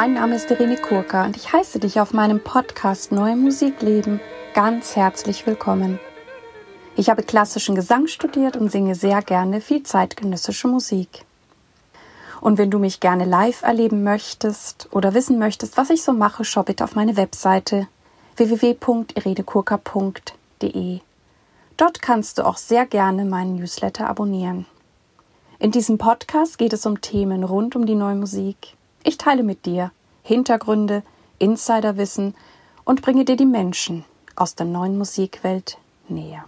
Mein Name ist Irene Kurka und ich heiße dich auf meinem Podcast Neue Musik leben ganz herzlich willkommen. Ich habe klassischen Gesang studiert und singe sehr gerne viel zeitgenössische Musik. Und wenn du mich gerne live erleben möchtest oder wissen möchtest, was ich so mache, schau bitte auf meine Webseite www.irenekurka.de. Dort kannst du auch sehr gerne meinen Newsletter abonnieren. In diesem Podcast geht es um Themen rund um die neue Musik. Ich teile mit dir Hintergründe, Insiderwissen und bringe dir die Menschen aus der neuen Musikwelt näher.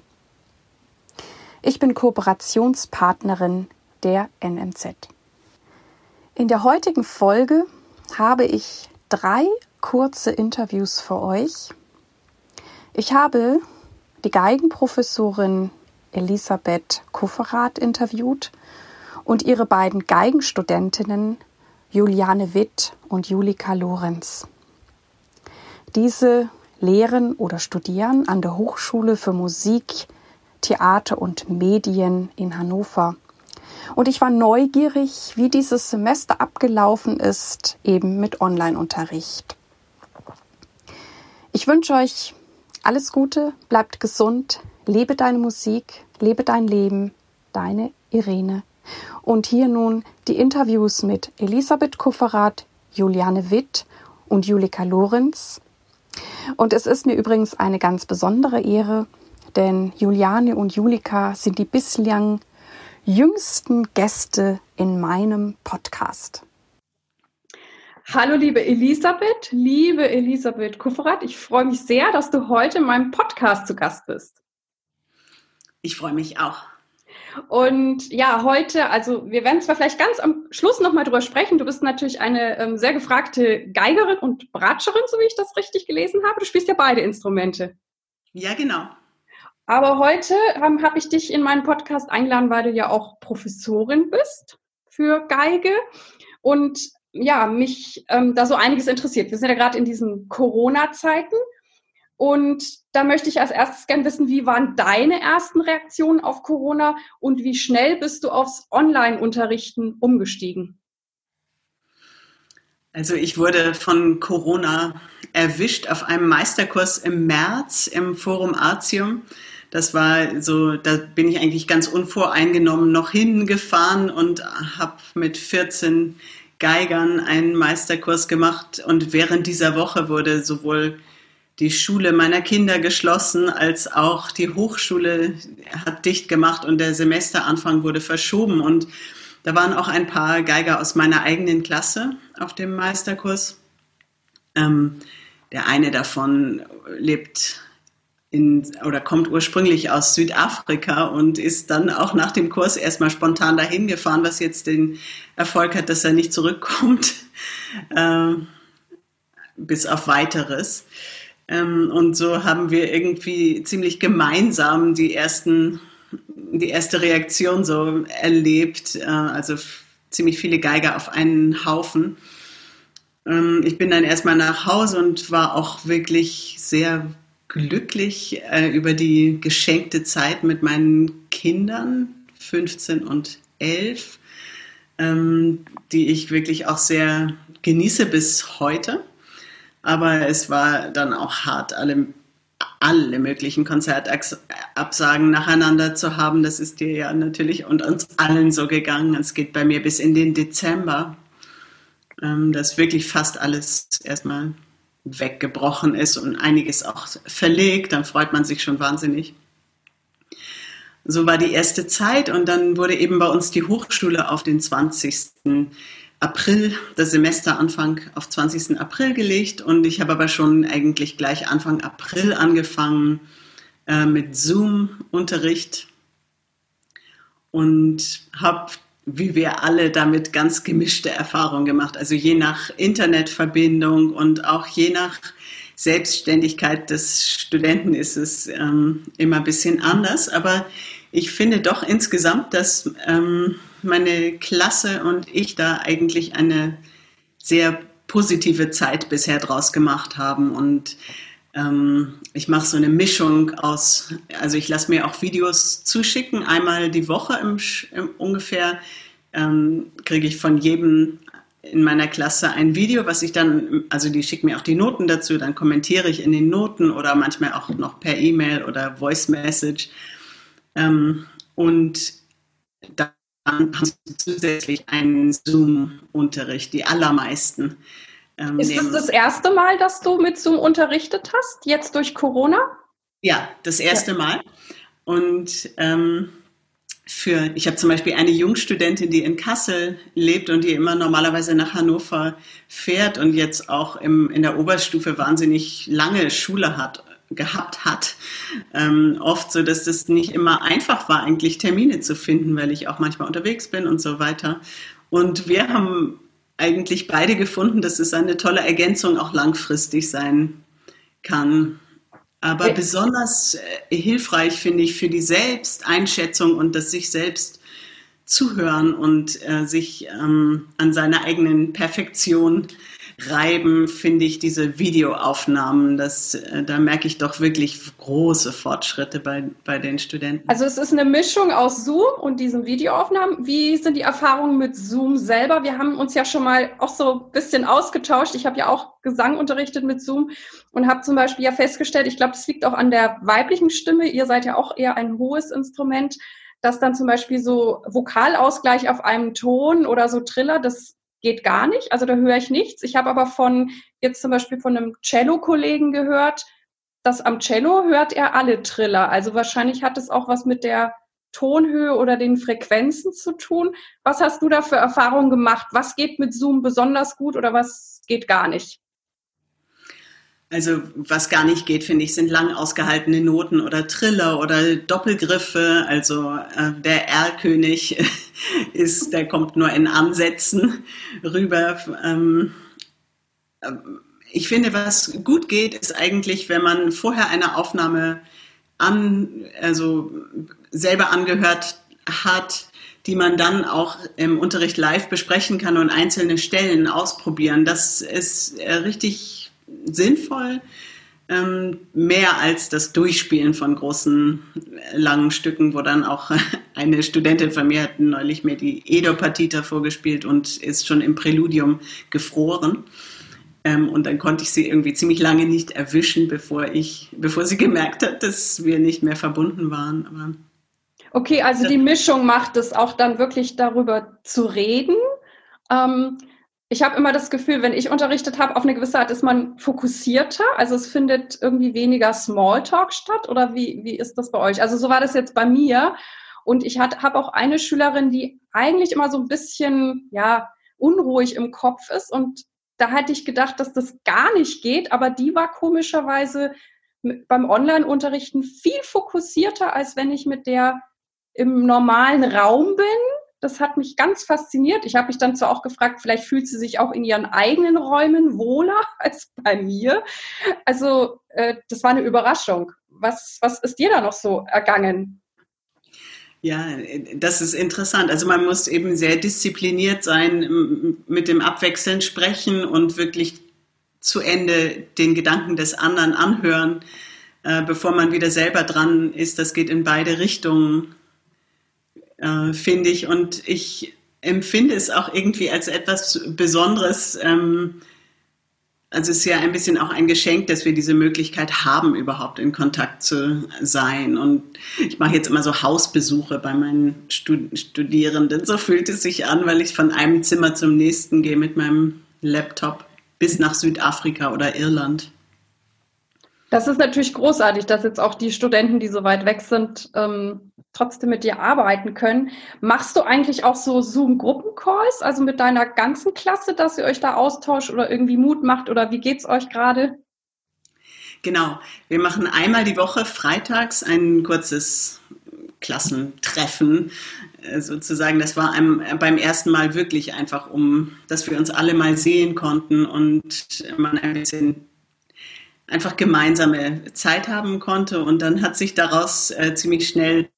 Ich bin Kooperationspartnerin der NMZ. In der heutigen Folge habe ich drei kurze Interviews für euch. Ich habe die Geigenprofessorin Elisabeth Kufferath interviewt und ihre beiden Geigenstudentinnen Juliane Witt und Julika Lorenz. Diese lehren oder studieren an der Hochschule für Musik, Theater und Medien in Hannover. Und ich war neugierig, wie dieses Semester abgelaufen ist, eben mit Online-Unterricht. Ich wünsche euch alles Gute, bleibt gesund, lebe deine Musik, lebe dein Leben, deine Irene. Und hier nun die Interviews mit Elisabeth Kufferath, Juliane Witt und Julika Lorenz. Und es ist mir übrigens eine ganz besondere Ehre, denn Juliane und Julika sind die bislang jüngsten Gäste in meinem Podcast. Hallo liebe Elisabeth, liebe Elisabeth Kufferath, ich freue mich sehr, dass du heute in meinem Podcast zu Gast bist. Ich freue mich auch. Und ja, heute, also wir werden zwar vielleicht ganz am Schluss nochmal drüber sprechen. Du bist natürlich eine ähm, sehr gefragte Geigerin und Bratscherin, so wie ich das richtig gelesen habe. Du spielst ja beide Instrumente. Ja, genau. Aber heute ähm, habe ich dich in meinen Podcast eingeladen, weil du ja auch Professorin bist für Geige und ja, mich ähm, da so einiges interessiert. Wir sind ja gerade in diesen Corona-Zeiten und da möchte ich als erstes gerne wissen, wie waren deine ersten Reaktionen auf Corona und wie schnell bist du aufs Online-Unterrichten umgestiegen? Also ich wurde von Corona erwischt auf einem Meisterkurs im März im Forum Artium. Das war so, da bin ich eigentlich ganz unvoreingenommen noch hingefahren und habe mit 14 Geigern einen Meisterkurs gemacht. Und während dieser Woche wurde sowohl die Schule meiner Kinder geschlossen, als auch die Hochschule hat dicht gemacht und der Semesteranfang wurde verschoben. Und da waren auch ein paar Geiger aus meiner eigenen Klasse auf dem Meisterkurs. Ähm, der eine davon lebt in, oder kommt ursprünglich aus Südafrika und ist dann auch nach dem Kurs erstmal spontan dahin gefahren, was jetzt den Erfolg hat, dass er nicht zurückkommt, äh, bis auf weiteres. Ähm, und so haben wir irgendwie ziemlich gemeinsam die ersten, die erste Reaktion so erlebt. Äh, also ziemlich viele Geiger auf einen Haufen. Ähm, ich bin dann erstmal nach Hause und war auch wirklich sehr glücklich äh, über die geschenkte Zeit mit meinen Kindern, 15 und 11, ähm, die ich wirklich auch sehr genieße bis heute. Aber es war dann auch hart, alle, alle möglichen Konzertabsagen nacheinander zu haben. Das ist dir ja natürlich und uns allen so gegangen. Es geht bei mir bis in den Dezember, ähm, dass wirklich fast alles erstmal weggebrochen ist und einiges auch verlegt. Dann freut man sich schon wahnsinnig. So war die erste Zeit und dann wurde eben bei uns die Hochschule auf den 20. April, das Semesteranfang auf 20. April gelegt und ich habe aber schon eigentlich gleich Anfang April angefangen äh, mit Zoom-Unterricht und habe, wie wir alle, damit ganz gemischte Erfahrungen gemacht. Also je nach Internetverbindung und auch je nach Selbstständigkeit des Studenten ist es ähm, immer ein bisschen anders, aber ich finde doch insgesamt, dass ähm, meine Klasse und ich da eigentlich eine sehr positive Zeit bisher draus gemacht haben. Und ähm, ich mache so eine Mischung aus, also ich lasse mir auch Videos zuschicken, einmal die Woche im, im ungefähr ähm, kriege ich von jedem in meiner Klasse ein Video, was ich dann, also die schicken mir auch die Noten dazu, dann kommentiere ich in den Noten oder manchmal auch noch per E-Mail oder Voice Message. Ähm, und dann haben sie zusätzlich einen Zoom-Unterricht, die allermeisten. Ähm, Ist das das erste Mal, dass du mit Zoom unterrichtet hast, jetzt durch Corona? Ja, das erste ja. Mal. Und ähm, für, ich habe zum Beispiel eine Jungstudentin, die in Kassel lebt und die immer normalerweise nach Hannover fährt und jetzt auch im, in der Oberstufe wahnsinnig lange Schule hat, gehabt hat. Ähm, oft so, dass das nicht immer einfach war, eigentlich Termine zu finden, weil ich auch manchmal unterwegs bin und so weiter. Und wir haben eigentlich beide gefunden, dass es eine tolle Ergänzung auch langfristig sein kann. Aber ja. besonders äh, hilfreich finde ich für die Selbsteinschätzung und das sich selbst zuhören und äh, sich ähm, an seiner eigenen Perfektion reiben, finde ich diese Videoaufnahmen, das, äh, da merke ich doch wirklich große Fortschritte bei, bei den Studenten. Also es ist eine Mischung aus Zoom und diesen Videoaufnahmen. Wie sind die Erfahrungen mit Zoom selber? Wir haben uns ja schon mal auch so ein bisschen ausgetauscht. Ich habe ja auch Gesang unterrichtet mit Zoom und habe zum Beispiel ja festgestellt, ich glaube, das liegt auch an der weiblichen Stimme. Ihr seid ja auch eher ein hohes Instrument dass dann zum Beispiel so Vokalausgleich auf einem Ton oder so Triller, das geht gar nicht. Also da höre ich nichts. Ich habe aber von jetzt zum Beispiel von einem Cello-Kollegen gehört, dass am Cello hört er alle Triller. Also wahrscheinlich hat es auch was mit der Tonhöhe oder den Frequenzen zu tun. Was hast du da für Erfahrungen gemacht? Was geht mit Zoom besonders gut oder was geht gar nicht? Also was gar nicht geht, finde ich, sind lang ausgehaltene Noten oder Triller oder Doppelgriffe. Also äh, der Erlkönig ist, der kommt nur in Ansätzen rüber. Ähm, äh, ich finde, was gut geht, ist eigentlich, wenn man vorher eine Aufnahme an, also selber angehört hat, die man dann auch im Unterricht live besprechen kann und einzelne Stellen ausprobieren. Das ist äh, richtig sinnvoll, ähm, mehr als das Durchspielen von großen, äh, langen Stücken, wo dann auch eine Studentin von mir hat neulich mir die Edo-Partita vorgespielt und ist schon im Präludium gefroren. Ähm, und dann konnte ich sie irgendwie ziemlich lange nicht erwischen, bevor ich, bevor sie gemerkt hat, dass wir nicht mehr verbunden waren. Aber okay, also die Mischung macht es auch dann wirklich darüber zu reden. Ähm, ich habe immer das Gefühl, wenn ich unterrichtet habe, auf eine gewisse Art ist man fokussierter. Also es findet irgendwie weniger Smalltalk statt. Oder wie, wie ist das bei euch? Also so war das jetzt bei mir. Und ich habe auch eine Schülerin, die eigentlich immer so ein bisschen, ja, unruhig im Kopf ist. Und da hatte ich gedacht, dass das gar nicht geht. Aber die war komischerweise beim Online-Unterrichten viel fokussierter, als wenn ich mit der im normalen Raum bin das hat mich ganz fasziniert. Ich habe mich dann zwar auch gefragt, vielleicht fühlt sie sich auch in ihren eigenen Räumen wohler als bei mir. Also äh, das war eine Überraschung. Was, was ist dir da noch so ergangen? Ja, das ist interessant. Also man muss eben sehr diszipliniert sein, mit dem Abwechseln sprechen und wirklich zu Ende den Gedanken des anderen anhören, äh, bevor man wieder selber dran ist. Das geht in beide Richtungen äh, finde ich. Und ich empfinde es auch irgendwie als etwas Besonderes. Ähm, also es ist ja ein bisschen auch ein Geschenk, dass wir diese Möglichkeit haben, überhaupt in Kontakt zu sein. Und ich mache jetzt immer so Hausbesuche bei meinen Stud Studierenden. So fühlt es sich an, weil ich von einem Zimmer zum nächsten gehe mit meinem Laptop bis nach Südafrika oder Irland. Das ist natürlich großartig, dass jetzt auch die Studenten, die so weit weg sind, ähm, trotzdem mit dir arbeiten können. Machst du eigentlich auch so Zoom-Gruppencalls, also mit deiner ganzen Klasse, dass ihr euch da austauscht oder irgendwie Mut macht oder wie geht's euch gerade? Genau, wir machen einmal die Woche freitags ein kurzes Klassentreffen äh, sozusagen. Das war einem, beim ersten Mal wirklich einfach, um, dass wir uns alle mal sehen konnten und man ein bisschen einfach gemeinsame Zeit haben konnte. Und dann hat sich daraus äh, ziemlich schnell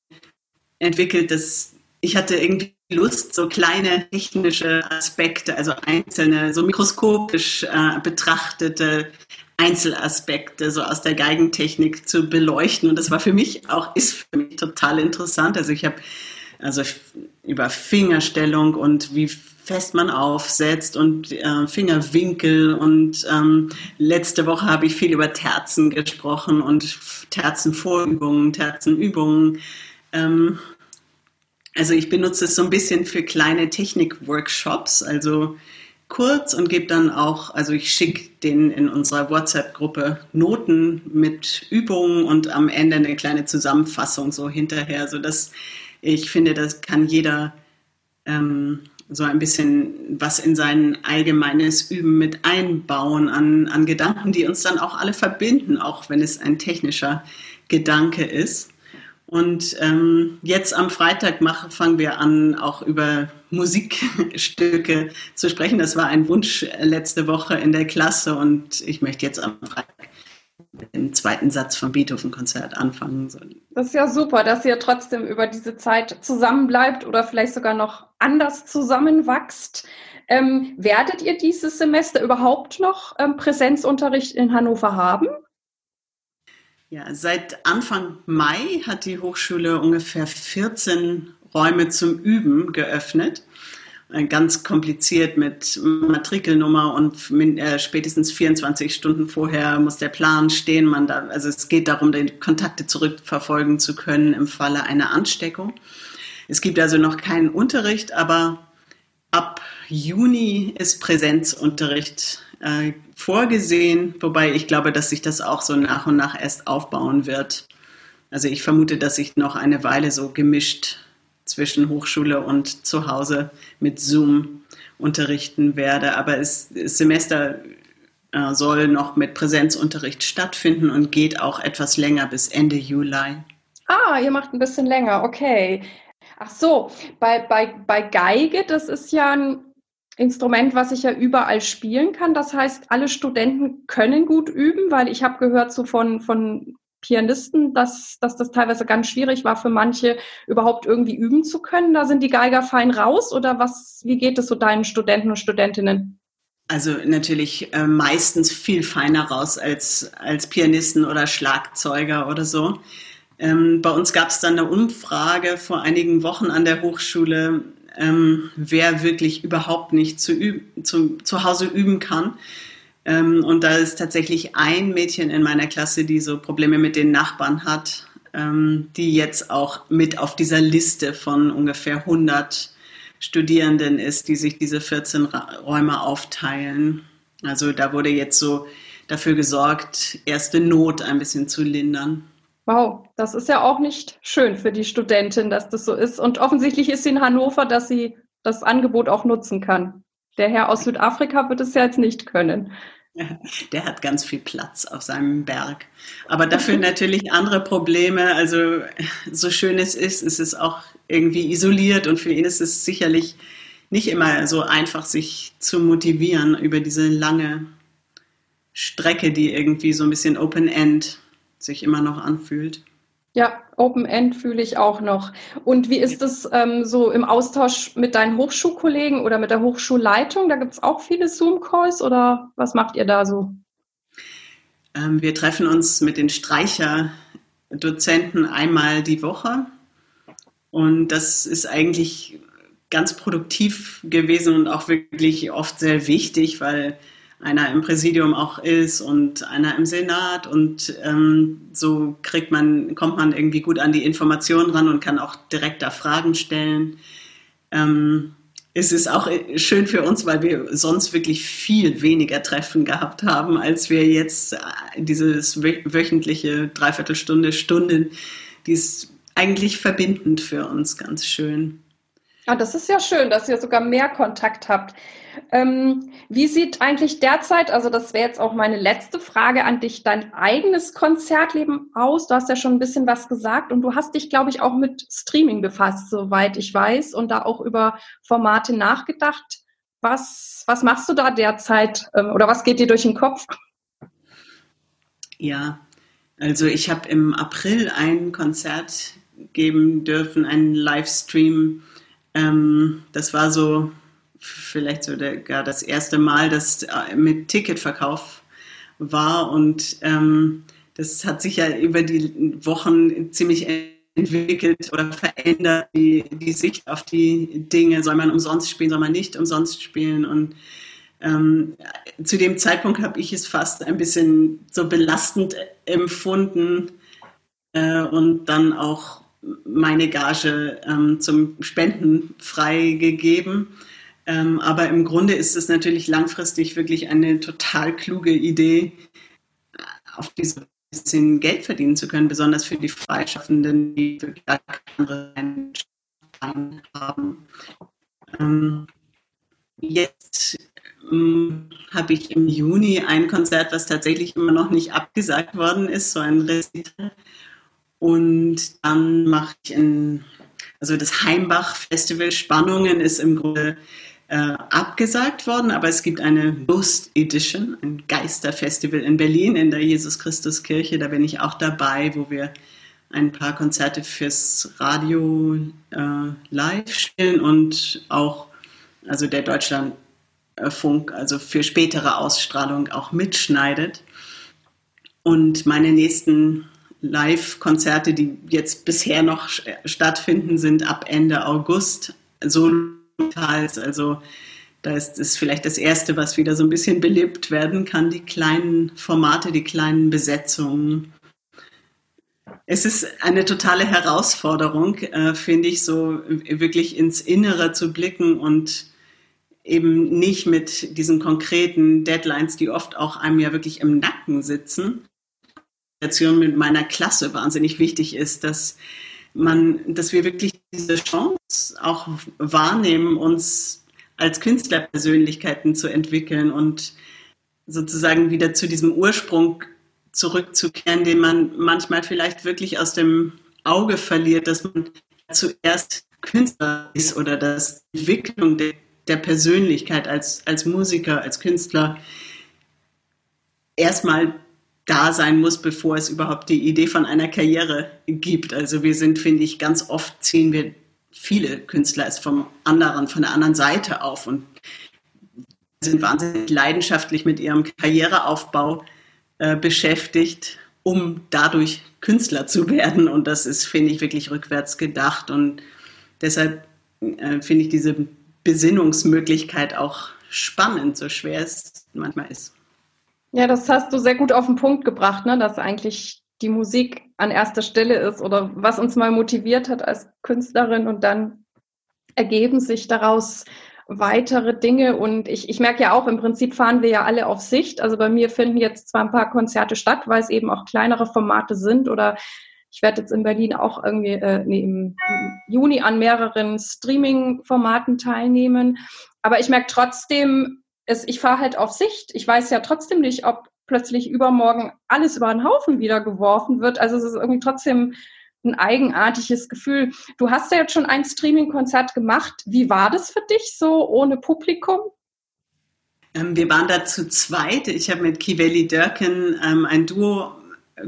entwickelt, dass ich hatte irgendwie Lust, so kleine technische Aspekte, also einzelne, so mikroskopisch äh, betrachtete Einzelaspekte so aus der Geigentechnik zu beleuchten. Und das war für mich auch, ist für mich total interessant. Also ich habe Also über Fingerstellung und wie fest man aufsetzt und äh, Fingerwinkel. Und ähm, letzte Woche habe ich viel über Terzen gesprochen und Terzenvorübungen, Terzenübungen. Ähm, also ich benutze es so ein bisschen für kleine Technik-Workshops, also kurz und gebe dann auch, also ich schicke den in unserer WhatsApp-Gruppe Noten mit Übungen und am Ende eine kleine Zusammenfassung so hinterher, sodass ich finde, das kann jeder ähm, so ein bisschen was in sein allgemeines Üben mit einbauen an, an Gedanken, die uns dann auch alle verbinden, auch wenn es ein technischer Gedanke ist. Und ähm, jetzt am Freitag machen, fangen wir an, auch über Musikstücke zu sprechen. Das war ein Wunsch letzte Woche in der Klasse und ich möchte jetzt am Freitag dem zweiten Satz vom Beethoven-Konzert anfangen. Das ist ja super, dass ihr trotzdem über diese Zeit zusammenbleibt oder vielleicht sogar noch anders zusammenwachst. Ähm, werdet ihr dieses Semester überhaupt noch ähm, Präsenzunterricht in Hannover haben? Ja, seit Anfang Mai hat die Hochschule ungefähr 14 Räume zum Üben geöffnet. Äh, ganz kompliziert mit Matrikelnummer und äh, spätestens 24 Stunden vorher muss der Plan stehen. Man da, also es geht darum, die Kontakte zurückverfolgen zu können im Falle einer Ansteckung. Es gibt also noch keinen Unterricht, aber ab Juni ist Präsenzunterricht äh, vorgesehen, wobei ich glaube, dass sich das auch so nach und nach erst aufbauen wird. Also ich vermute, dass ich noch eine Weile so gemischt zwischen Hochschule und zu Hause mit Zoom unterrichten werde. Aber es, das Semester äh, soll noch mit Präsenzunterricht stattfinden und geht auch etwas länger bis Ende Juli. Ah, ihr macht ein bisschen länger, okay. Ach so, bei, bei, bei Geige, das ist ja ein Instrument, was ich ja überall spielen kann. Das heißt, alle Studenten können gut üben, weil ich habe gehört so von, von Pianisten, dass, dass das teilweise ganz schwierig war für manche, überhaupt irgendwie üben zu können. Da sind die Geiger fein raus oder was, wie geht es so deinen Studenten und Studentinnen? Also natürlich äh, meistens viel feiner raus als, als Pianisten oder Schlagzeuger oder so. Ähm, bei uns gab es dann eine Umfrage vor einigen Wochen an der Hochschule, ähm, wer wirklich überhaupt nicht zu, üben, zu, zu Hause üben kann. Ähm, und da ist tatsächlich ein Mädchen in meiner Klasse, die so Probleme mit den Nachbarn hat, ähm, die jetzt auch mit auf dieser Liste von ungefähr 100 Studierenden ist, die sich diese 14 Räume aufteilen. Also da wurde jetzt so dafür gesorgt, erste Not ein bisschen zu lindern. Wow, das ist ja auch nicht schön für die Studentin, dass das so ist. Und offensichtlich ist sie in Hannover, dass sie das Angebot auch nutzen kann. Der Herr aus Südafrika wird es ja jetzt nicht können. Der hat ganz viel Platz auf seinem Berg. Aber dafür natürlich andere Probleme. Also so schön es ist, ist es auch irgendwie isoliert und für ihn ist es sicherlich nicht immer so einfach, sich zu motivieren über diese lange Strecke, die irgendwie so ein bisschen Open-End sich immer noch anfühlt. Ja, Open End fühle ich auch noch. Und wie ist es ähm, so im Austausch mit deinen Hochschulkollegen oder mit der Hochschulleitung? Da gibt es auch viele Zoom-Calls oder was macht ihr da so? Ähm, wir treffen uns mit den Streicherdozenten einmal die Woche. Und das ist eigentlich ganz produktiv gewesen und auch wirklich oft sehr wichtig, weil einer im Präsidium auch ist und einer im Senat und ähm, so kriegt man, kommt man irgendwie gut an die Informationen ran und kann auch direkt da Fragen stellen. Ähm, es ist auch schön für uns, weil wir sonst wirklich viel weniger Treffen gehabt haben, als wir jetzt äh, dieses wöchentliche Dreiviertelstunde, Stunden, die ist eigentlich verbindend für uns ganz schön. Ah, das ist ja schön, dass ihr sogar mehr Kontakt habt. Ähm, wie sieht eigentlich derzeit, also das wäre jetzt auch meine letzte Frage an dich, dein eigenes Konzertleben aus? Du hast ja schon ein bisschen was gesagt und du hast dich, glaube ich, auch mit Streaming befasst, soweit ich weiß, und da auch über Formate nachgedacht. Was, was machst du da derzeit ähm, oder was geht dir durch den Kopf? Ja, also ich habe im April ein Konzert geben dürfen, einen Livestream. Ähm, das war so vielleicht sogar das erste Mal, dass äh, mit Ticketverkauf war und ähm, das hat sich ja über die Wochen ziemlich entwickelt oder verändert die, die Sicht auf die Dinge. Soll man umsonst spielen, soll man nicht umsonst spielen? Und ähm, zu dem Zeitpunkt habe ich es fast ein bisschen so belastend empfunden äh, und dann auch meine Gage ähm, zum Spenden freigegeben. Ähm, aber im Grunde ist es natürlich langfristig wirklich eine total kluge Idee, auf diese bisschen Geld verdienen zu können, besonders für die Freischaffenden, die wirklich andere haben. Ähm, jetzt ähm, habe ich im Juni ein Konzert, was tatsächlich immer noch nicht abgesagt worden ist, so ein Recital. Und dann mache ich ein, also das Heimbach Festival Spannungen ist im Grunde äh, abgesagt worden, aber es gibt eine Ghost Edition, ein Geisterfestival in Berlin in der Jesus Christus Kirche. Da bin ich auch dabei, wo wir ein paar Konzerte fürs Radio äh, live spielen und auch also der Deutschlandfunk, also für spätere Ausstrahlung auch mitschneidet. Und meine nächsten Live-Konzerte, die jetzt bisher noch stattfinden, sind ab Ende August. Solo Teils. Also da ist es vielleicht das Erste, was wieder so ein bisschen belebt werden kann, die kleinen Formate, die kleinen Besetzungen. Es ist eine totale Herausforderung, äh, finde ich, so wirklich ins Innere zu blicken und eben nicht mit diesen konkreten Deadlines, die oft auch einem ja wirklich im Nacken sitzen. Mit meiner Klasse wahnsinnig wichtig ist, dass man, dass wir wirklich diese Chance auch wahrnehmen, uns als Künstlerpersönlichkeiten zu entwickeln und sozusagen wieder zu diesem Ursprung zurückzukehren, den man manchmal vielleicht wirklich aus dem Auge verliert, dass man zuerst Künstler ist oder dass die Entwicklung der, der Persönlichkeit als, als Musiker, als Künstler erstmal da sein muss, bevor es überhaupt die Idee von einer Karriere gibt. Also wir sind, finde ich, ganz oft ziehen wir viele Künstler es vom anderen, von der anderen Seite auf und sind wahnsinnig leidenschaftlich mit ihrem Karriereaufbau äh, beschäftigt, um dadurch Künstler zu werden. Und das ist, finde ich, wirklich rückwärts gedacht. Und deshalb äh, finde ich diese Besinnungsmöglichkeit auch spannend, so schwer es manchmal ist. Ja, das hast du sehr gut auf den Punkt gebracht, ne? dass eigentlich die Musik an erster Stelle ist oder was uns mal motiviert hat als Künstlerin und dann ergeben sich daraus weitere Dinge und ich, ich merke ja auch, im Prinzip fahren wir ja alle auf Sicht. Also bei mir finden jetzt zwar ein paar Konzerte statt, weil es eben auch kleinere Formate sind oder ich werde jetzt in Berlin auch irgendwie äh, nee, im Juni an mehreren Streaming-Formaten teilnehmen. Aber ich merke trotzdem, es, ich fahre halt auf Sicht. Ich weiß ja trotzdem nicht, ob plötzlich übermorgen alles über den Haufen wieder geworfen wird. Also es ist irgendwie trotzdem ein eigenartiges Gefühl. Du hast ja jetzt schon ein Streaming-Konzert gemacht. Wie war das für dich so ohne Publikum? Ähm, wir waren da zu zweit. Ich habe mit Kiveli Dörken ähm, ein Duo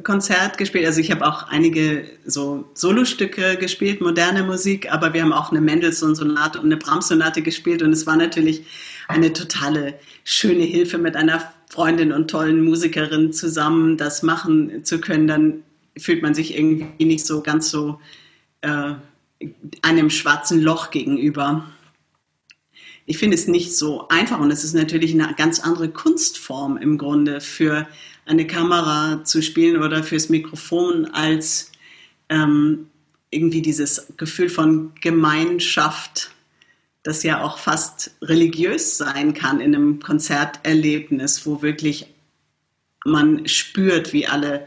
Konzert gespielt. Also ich habe auch einige so Solostücke gespielt, moderne Musik, aber wir haben auch eine Mendelssohn-Sonate und eine Brahms-Sonate gespielt und es war natürlich eine totale schöne Hilfe mit einer Freundin und tollen Musikerin zusammen das machen zu können. Dann fühlt man sich irgendwie nicht so ganz so äh, einem schwarzen Loch gegenüber. Ich finde es nicht so einfach und es ist natürlich eine ganz andere Kunstform im Grunde für eine Kamera zu spielen oder fürs Mikrofon als ähm, irgendwie dieses Gefühl von Gemeinschaft, das ja auch fast religiös sein kann in einem Konzerterlebnis, wo wirklich man spürt, wie alle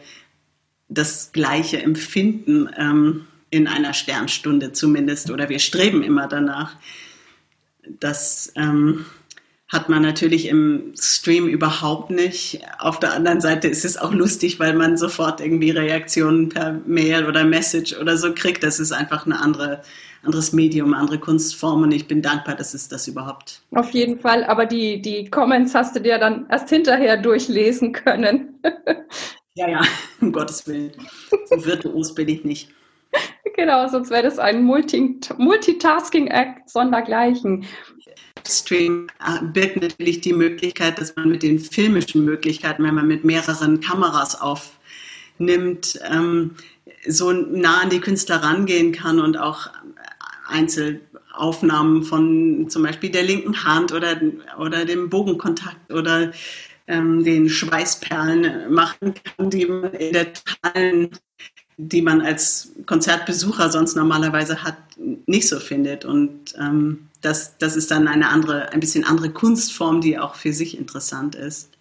das Gleiche empfinden, ähm, in einer Sternstunde zumindest, oder wir streben immer danach. dass ähm, hat man natürlich im Stream überhaupt nicht. Auf der anderen Seite ist es auch lustig, weil man sofort irgendwie Reaktionen per Mail oder Message oder so kriegt. Das ist einfach ein andere, anderes Medium, andere Kunstform und ich bin dankbar, dass es das überhaupt. Auf jeden Fall, aber die, die Comments hast du dir dann erst hinterher durchlesen können. ja, ja, um Gottes Willen. So virtuos bin ich nicht. Genau, sonst wäre das ein Multi Multitasking-Act sondergleichen. Stream äh, birgt natürlich die Möglichkeit, dass man mit den filmischen Möglichkeiten, wenn man mit mehreren Kameras aufnimmt, ähm, so nah an die Künstler rangehen kann und auch Einzelaufnahmen von zum Beispiel der linken Hand oder, oder dem Bogenkontakt oder ähm, den Schweißperlen machen kann, die man in der totalen die man als Konzertbesucher sonst normalerweise hat, nicht so findet. Und ähm, das, das ist dann eine andere, ein bisschen andere Kunstform, die auch für sich interessant ist.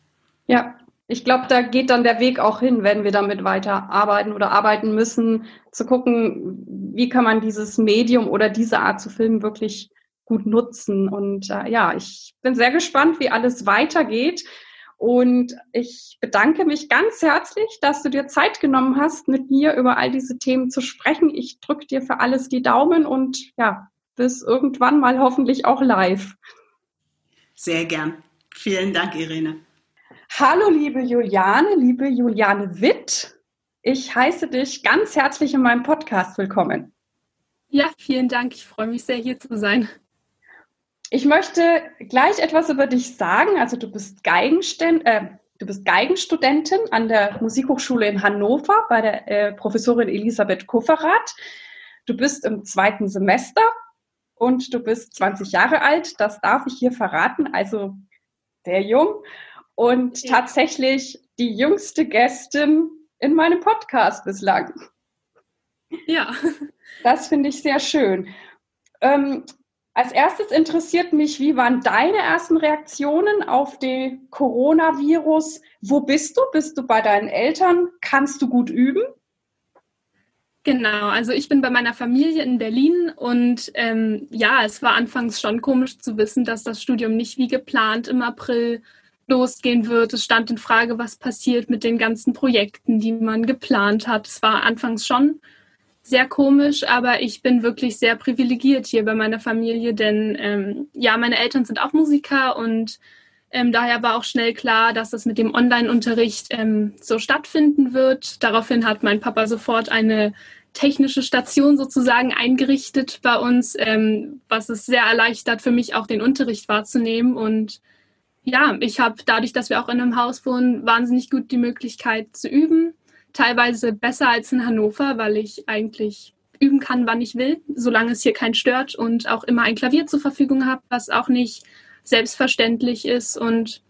Ja, ich glaube, da geht dann der Weg auch hin, wenn wir damit weiter arbeiten oder arbeiten müssen, zu gucken, wie kann man dieses Medium oder diese Art zu filmen wirklich gut nutzen. Und äh, ja, ich bin sehr gespannt, wie alles weitergeht. Und ich bedanke mich ganz herzlich, dass du dir Zeit genommen hast, mit mir über all diese Themen zu sprechen. Ich drücke dir für alles die Daumen und ja, bis irgendwann mal hoffentlich auch live. Sehr gern. Vielen Dank, Irene. Hallo, liebe Juliane, liebe Juliane Witt. Ich heiße dich ganz herzlich in meinem Podcast willkommen. Ja, vielen Dank. Ich freue mich sehr, hier zu sein. Ich möchte gleich etwas über dich sagen. Also du bist, Geigensten äh, du bist Geigenstudentin an der Musikhochschule in Hannover bei der äh, Professorin Elisabeth Kufferath. Du bist im zweiten Semester und du bist 20 Jahre alt. Das darf ich hier verraten, also sehr jung. Und ja. tatsächlich die jüngste Gästin in meinem Podcast bislang. Ja. Das finde ich sehr schön. Ähm, als erstes interessiert mich, wie waren deine ersten Reaktionen auf den Coronavirus? Wo bist du? Bist du bei deinen Eltern? Kannst du gut üben? Genau, also ich bin bei meiner Familie in Berlin und ähm, ja, es war anfangs schon komisch zu wissen, dass das Studium nicht wie geplant im April losgehen wird. Es stand in Frage, was passiert mit den ganzen Projekten, die man geplant hat. Es war anfangs schon sehr komisch, aber ich bin wirklich sehr privilegiert hier bei meiner Familie, denn ähm, ja, meine Eltern sind auch Musiker und ähm, daher war auch schnell klar, dass das mit dem Online-Unterricht ähm, so stattfinden wird. Daraufhin hat mein Papa sofort eine technische Station sozusagen eingerichtet bei uns, ähm, was es sehr erleichtert für mich auch den Unterricht wahrzunehmen. Und ja, ich habe dadurch, dass wir auch in einem Haus wohnen, wahnsinnig gut die Möglichkeit zu üben teilweise besser als in Hannover, weil ich eigentlich üben kann, wann ich will, solange es hier keinen stört und auch immer ein Klavier zur Verfügung habe, was auch nicht selbstverständlich ist. Und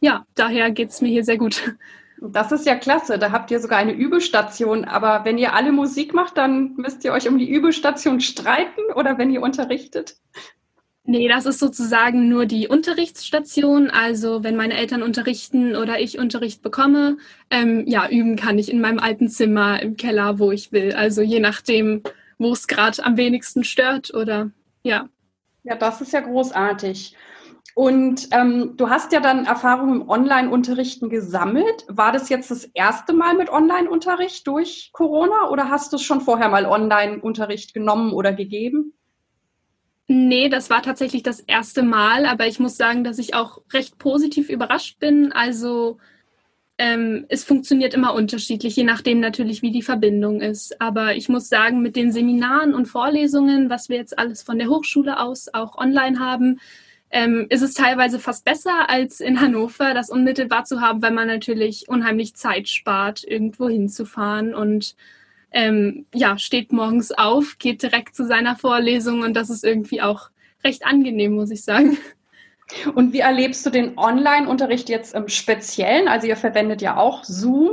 ja, daher geht es mir hier sehr gut. Das ist ja klasse. Da habt ihr sogar eine Übestation. Aber wenn ihr alle Musik macht, dann müsst ihr euch um die Übestation streiten oder wenn ihr unterrichtet? Nee, das ist sozusagen nur die Unterrichtsstation. Also wenn meine Eltern unterrichten oder ich Unterricht bekomme, ähm, ja, üben kann ich in meinem alten Zimmer im Keller, wo ich will. Also je nachdem, wo es gerade am wenigsten stört oder ja. Ja, das ist ja großartig. Und ähm, du hast ja dann Erfahrungen im Online-Unterrichten gesammelt. War das jetzt das erste Mal mit Online-Unterricht durch Corona oder hast du schon vorher mal Online-Unterricht genommen oder gegeben? Nee, das war tatsächlich das erste Mal, aber ich muss sagen, dass ich auch recht positiv überrascht bin. Also ähm, es funktioniert immer unterschiedlich, je nachdem natürlich, wie die Verbindung ist. Aber ich muss sagen, mit den Seminaren und Vorlesungen, was wir jetzt alles von der Hochschule aus auch online haben, ähm, ist es teilweise fast besser als in Hannover, das unmittelbar zu haben, weil man natürlich unheimlich Zeit spart, irgendwo hinzufahren und ähm, ja, steht morgens auf, geht direkt zu seiner Vorlesung und das ist irgendwie auch recht angenehm, muss ich sagen. Und wie erlebst du den Online-Unterricht jetzt im Speziellen? Also ihr verwendet ja auch Zoom.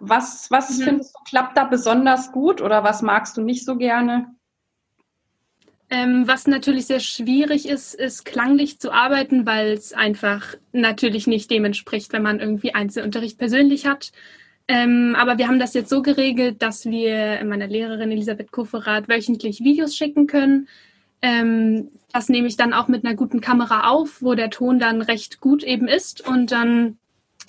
Was, was mhm. findest du, klappt da besonders gut oder was magst du nicht so gerne? Ähm, was natürlich sehr schwierig ist, ist klanglich zu arbeiten, weil es einfach natürlich nicht dem entspricht, wenn man irgendwie Einzelunterricht persönlich hat. Ähm, aber wir haben das jetzt so geregelt, dass wir meiner Lehrerin Elisabeth Kufferath wöchentlich Videos schicken können. Ähm, das nehme ich dann auch mit einer guten Kamera auf, wo der Ton dann recht gut eben ist. Und dann,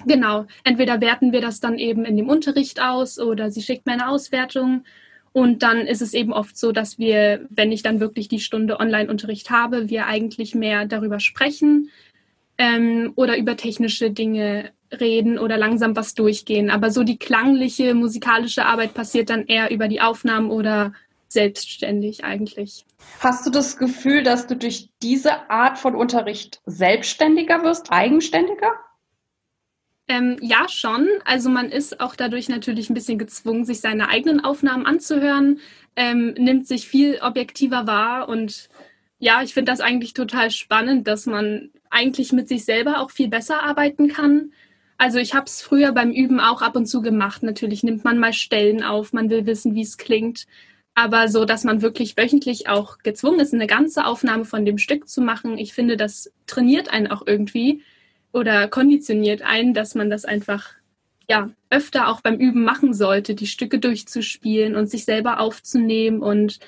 genau, entweder werten wir das dann eben in dem Unterricht aus oder sie schickt mir eine Auswertung. Und dann ist es eben oft so, dass wir, wenn ich dann wirklich die Stunde Online-Unterricht habe, wir eigentlich mehr darüber sprechen ähm, oder über technische Dinge reden oder langsam was durchgehen. Aber so die klangliche, musikalische Arbeit passiert dann eher über die Aufnahmen oder selbstständig eigentlich. Hast du das Gefühl, dass du durch diese Art von Unterricht selbstständiger wirst, eigenständiger? Ähm, ja, schon. Also man ist auch dadurch natürlich ein bisschen gezwungen, sich seine eigenen Aufnahmen anzuhören, ähm, nimmt sich viel objektiver wahr und ja, ich finde das eigentlich total spannend, dass man eigentlich mit sich selber auch viel besser arbeiten kann. Also ich habe es früher beim Üben auch ab und zu gemacht. Natürlich nimmt man mal Stellen auf, man will wissen, wie es klingt. Aber so, dass man wirklich wöchentlich auch gezwungen ist, eine ganze Aufnahme von dem Stück zu machen, ich finde, das trainiert einen auch irgendwie oder konditioniert einen, dass man das einfach ja öfter auch beim Üben machen sollte, die Stücke durchzuspielen und sich selber aufzunehmen und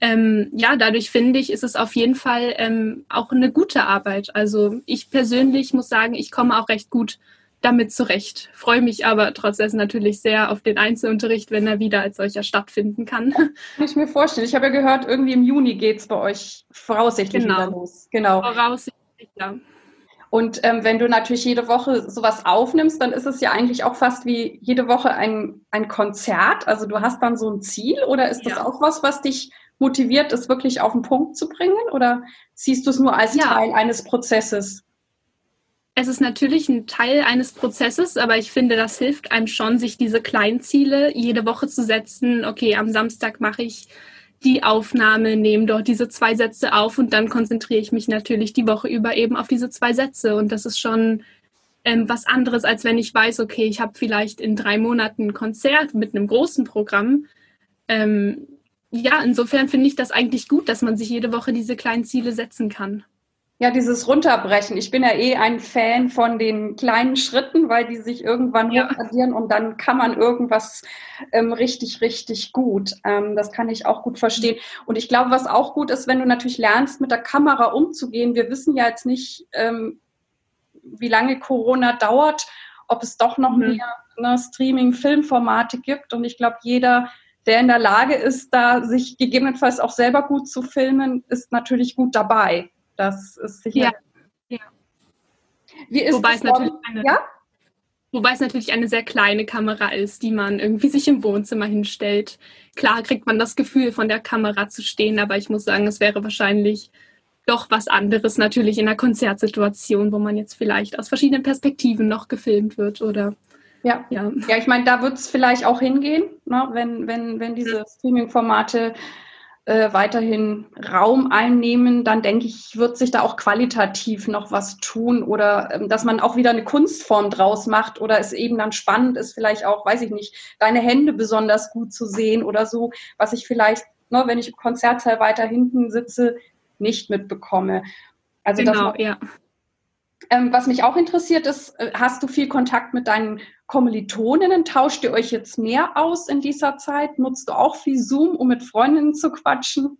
ähm, ja, dadurch finde ich, ist es auf jeden Fall ähm, auch eine gute Arbeit. Also ich persönlich muss sagen, ich komme auch recht gut damit zurecht. Freue mich aber trotzdem natürlich sehr auf den Einzelunterricht, wenn er wieder als solcher stattfinden kann. Kann ich mir vorstellen. Ich habe ja gehört, irgendwie im Juni geht es bei euch voraussichtlich genau. wieder los. Genau. Voraussichtlich, ja. Und ähm, wenn du natürlich jede Woche sowas aufnimmst, dann ist es ja eigentlich auch fast wie jede Woche ein, ein Konzert. Also du hast dann so ein Ziel oder ist das ja. auch was, was dich motiviert, es wirklich auf den Punkt zu bringen? Oder siehst du es nur als ja. Teil eines Prozesses? Es ist natürlich ein Teil eines Prozesses, aber ich finde, das hilft einem schon, sich diese kleinen Ziele jede Woche zu setzen. Okay, am Samstag mache ich die Aufnahme, nehme dort diese zwei Sätze auf und dann konzentriere ich mich natürlich die Woche über eben auf diese zwei Sätze. Und das ist schon ähm, was anderes, als wenn ich weiß, okay, ich habe vielleicht in drei Monaten ein Konzert mit einem großen Programm. Ähm, ja, insofern finde ich das eigentlich gut, dass man sich jede Woche diese kleinen Ziele setzen kann. Ja, dieses Runterbrechen. Ich bin ja eh ein Fan von den kleinen Schritten, weil die sich irgendwann ja. hochaddieren und dann kann man irgendwas ähm, richtig, richtig gut. Ähm, das kann ich auch gut verstehen. Und ich glaube, was auch gut ist, wenn du natürlich lernst, mit der Kamera umzugehen. Wir wissen ja jetzt nicht, ähm, wie lange Corona dauert, ob es doch noch mhm. mehr ne, Streaming-Filmformate gibt. Und ich glaube, jeder, der in der Lage ist, da sich gegebenenfalls auch selber gut zu filmen, ist natürlich gut dabei. Das ist sicher. Ja. ja. Wie ist Wobei es natürlich eine, ja? Wobei es natürlich eine sehr kleine Kamera ist, die man irgendwie sich im Wohnzimmer hinstellt. Klar kriegt man das Gefühl, von der Kamera zu stehen, aber ich muss sagen, es wäre wahrscheinlich doch was anderes natürlich in einer Konzertsituation, wo man jetzt vielleicht aus verschiedenen Perspektiven noch gefilmt wird oder ja, ja. ja ich meine, da wird es vielleicht auch hingehen, ne, wenn, wenn, wenn diese Streaming-Formate äh, weiterhin Raum einnehmen, dann denke ich, wird sich da auch qualitativ noch was tun oder ähm, dass man auch wieder eine Kunstform draus macht oder es eben dann spannend ist, vielleicht auch, weiß ich nicht, deine Hände besonders gut zu sehen oder so, was ich vielleicht, ne, wenn ich im Konzertsaal weiter hinten sitze, nicht mitbekomme. Also genau, das, ja. Ähm, was mich auch interessiert ist, äh, hast du viel Kontakt mit deinen Kommilitoninnen? Tauscht ihr euch jetzt mehr aus in dieser Zeit? Nutzt du auch viel Zoom, um mit Freundinnen zu quatschen?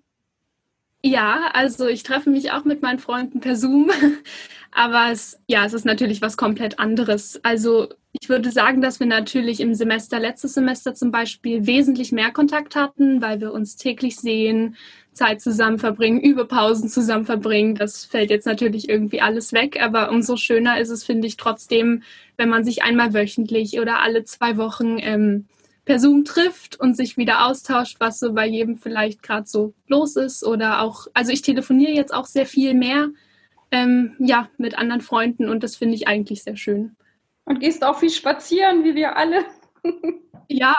Ja, also ich treffe mich auch mit meinen Freunden per Zoom, aber es, ja, es ist natürlich was komplett anderes. Also ich würde sagen, dass wir natürlich im Semester, letztes Semester zum Beispiel, wesentlich mehr Kontakt hatten, weil wir uns täglich sehen, Zeit zusammen verbringen, Überpausen zusammen verbringen. Das fällt jetzt natürlich irgendwie alles weg, aber umso schöner ist es, finde ich, trotzdem, wenn man sich einmal wöchentlich oder alle zwei Wochen ähm, per Zoom trifft und sich wieder austauscht, was so bei jedem vielleicht gerade so los ist oder auch, also ich telefoniere jetzt auch sehr viel mehr, ähm, ja, mit anderen Freunden und das finde ich eigentlich sehr schön. Und gehst auch viel spazieren, wie wir alle. Ja,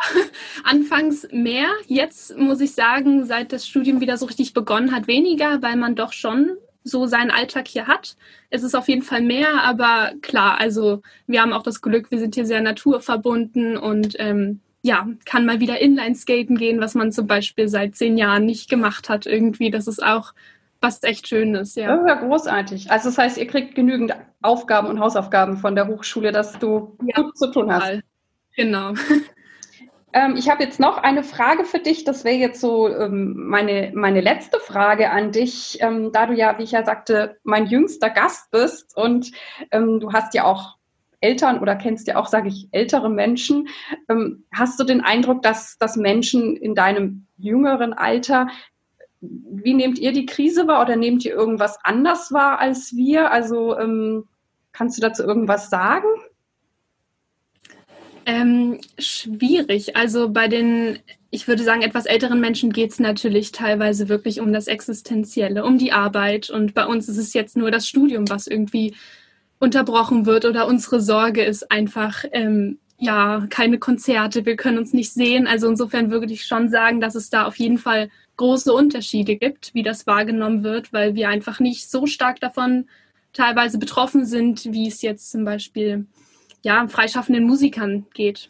anfangs mehr. Jetzt muss ich sagen, seit das Studium wieder so richtig begonnen hat, weniger, weil man doch schon so seinen Alltag hier hat. Es ist auf jeden Fall mehr, aber klar, also wir haben auch das Glück, wir sind hier sehr naturverbunden und ähm, ja, kann mal wieder Inline-Skaten gehen, was man zum Beispiel seit zehn Jahren nicht gemacht hat irgendwie. Das ist auch was echt Schönes, ja. Ja großartig. Also das heißt, ihr kriegt genügend Aufgaben und Hausaufgaben von der Hochschule, dass du ja, gut zu tun hast. Genau. Ähm, ich habe jetzt noch eine Frage für dich. Das wäre jetzt so ähm, meine, meine letzte Frage an dich, ähm, da du ja, wie ich ja sagte, mein jüngster Gast bist und ähm, du hast ja auch Eltern oder kennst ja auch, sage ich, ältere Menschen. Ähm, hast du den Eindruck, dass, dass Menschen in deinem jüngeren Alter wie nehmt ihr die Krise wahr oder nehmt ihr irgendwas anders wahr als wir? Also ähm, kannst du dazu irgendwas sagen? Ähm, schwierig. Also bei den, ich würde sagen, etwas älteren Menschen geht es natürlich teilweise wirklich um das Existenzielle, um die Arbeit. Und bei uns ist es jetzt nur das Studium, was irgendwie unterbrochen wird oder unsere Sorge ist einfach, ähm, ja, keine Konzerte, wir können uns nicht sehen. Also insofern würde ich schon sagen, dass es da auf jeden Fall große Unterschiede gibt, wie das wahrgenommen wird, weil wir einfach nicht so stark davon teilweise betroffen sind, wie es jetzt zum Beispiel ja, freischaffenden Musikern geht.